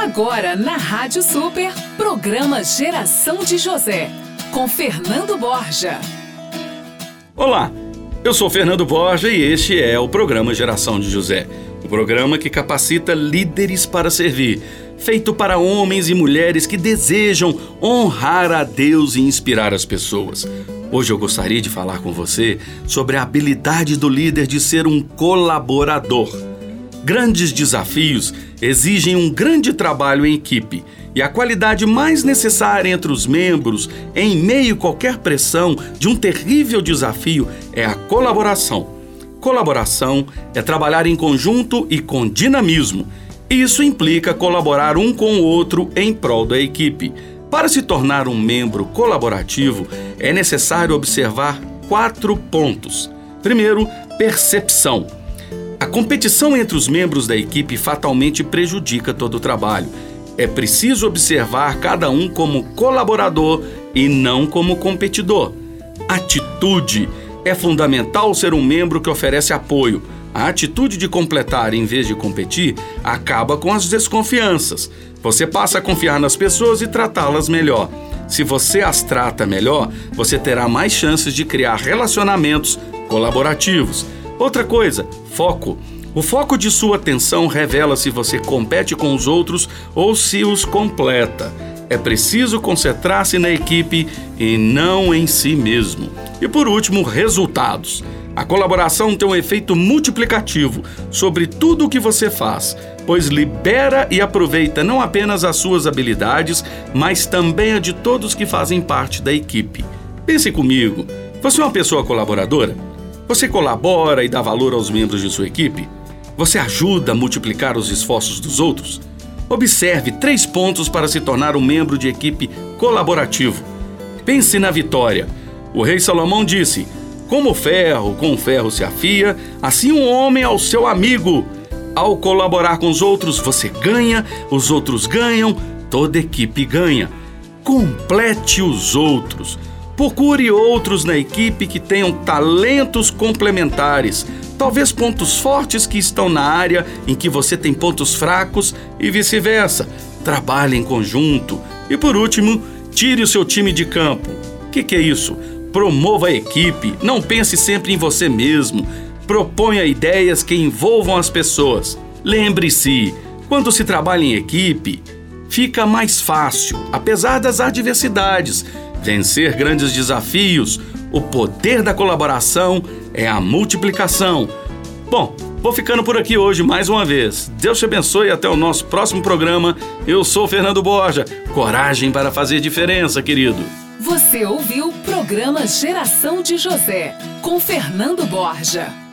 Agora na Rádio Super, programa Geração de José, com Fernando Borja. Olá, eu sou Fernando Borja e este é o programa Geração de José. O programa que capacita líderes para servir, feito para homens e mulheres que desejam honrar a Deus e inspirar as pessoas. Hoje eu gostaria de falar com você sobre a habilidade do líder de ser um colaborador. Grandes desafios exigem um grande trabalho em equipe e a qualidade mais necessária entre os membros, em meio a qualquer pressão de um terrível desafio, é a colaboração. Colaboração é trabalhar em conjunto e com dinamismo. Isso implica colaborar um com o outro em prol da equipe. Para se tornar um membro colaborativo, é necessário observar quatro pontos. Primeiro, percepção. Competição entre os membros da equipe fatalmente prejudica todo o trabalho. É preciso observar cada um como colaborador e não como competidor. Atitude. É fundamental ser um membro que oferece apoio. A atitude de completar em vez de competir acaba com as desconfianças. Você passa a confiar nas pessoas e tratá-las melhor. Se você as trata melhor, você terá mais chances de criar relacionamentos colaborativos. Outra coisa, foco. O foco de sua atenção revela se você compete com os outros ou se os completa. É preciso concentrar-se na equipe e não em si mesmo. E por último, resultados. A colaboração tem um efeito multiplicativo sobre tudo o que você faz, pois libera e aproveita não apenas as suas habilidades, mas também a de todos que fazem parte da equipe. Pense comigo: você é uma pessoa colaboradora? Você colabora e dá valor aos membros de sua equipe? Você ajuda a multiplicar os esforços dos outros? Observe três pontos para se tornar um membro de equipe colaborativo. Pense na vitória. O rei Salomão disse: Como o ferro com o ferro se afia, assim um homem ao seu amigo. Ao colaborar com os outros, você ganha, os outros ganham, toda equipe ganha. Complete os outros. Procure outros na equipe que tenham talentos complementares, talvez pontos fortes que estão na área em que você tem pontos fracos e vice-versa. Trabalhe em conjunto. E por último, tire o seu time de campo. O que, que é isso? Promova a equipe, não pense sempre em você mesmo. Proponha ideias que envolvam as pessoas. Lembre-se, quando se trabalha em equipe, fica mais fácil, apesar das adversidades vencer grandes desafios, o poder da colaboração é a multiplicação. Bom, vou ficando por aqui hoje mais uma vez. Deus te abençoe e até o nosso próximo programa. Eu sou Fernando Borja. Coragem para fazer diferença, querido. Você ouviu o programa Geração de José com Fernando Borja.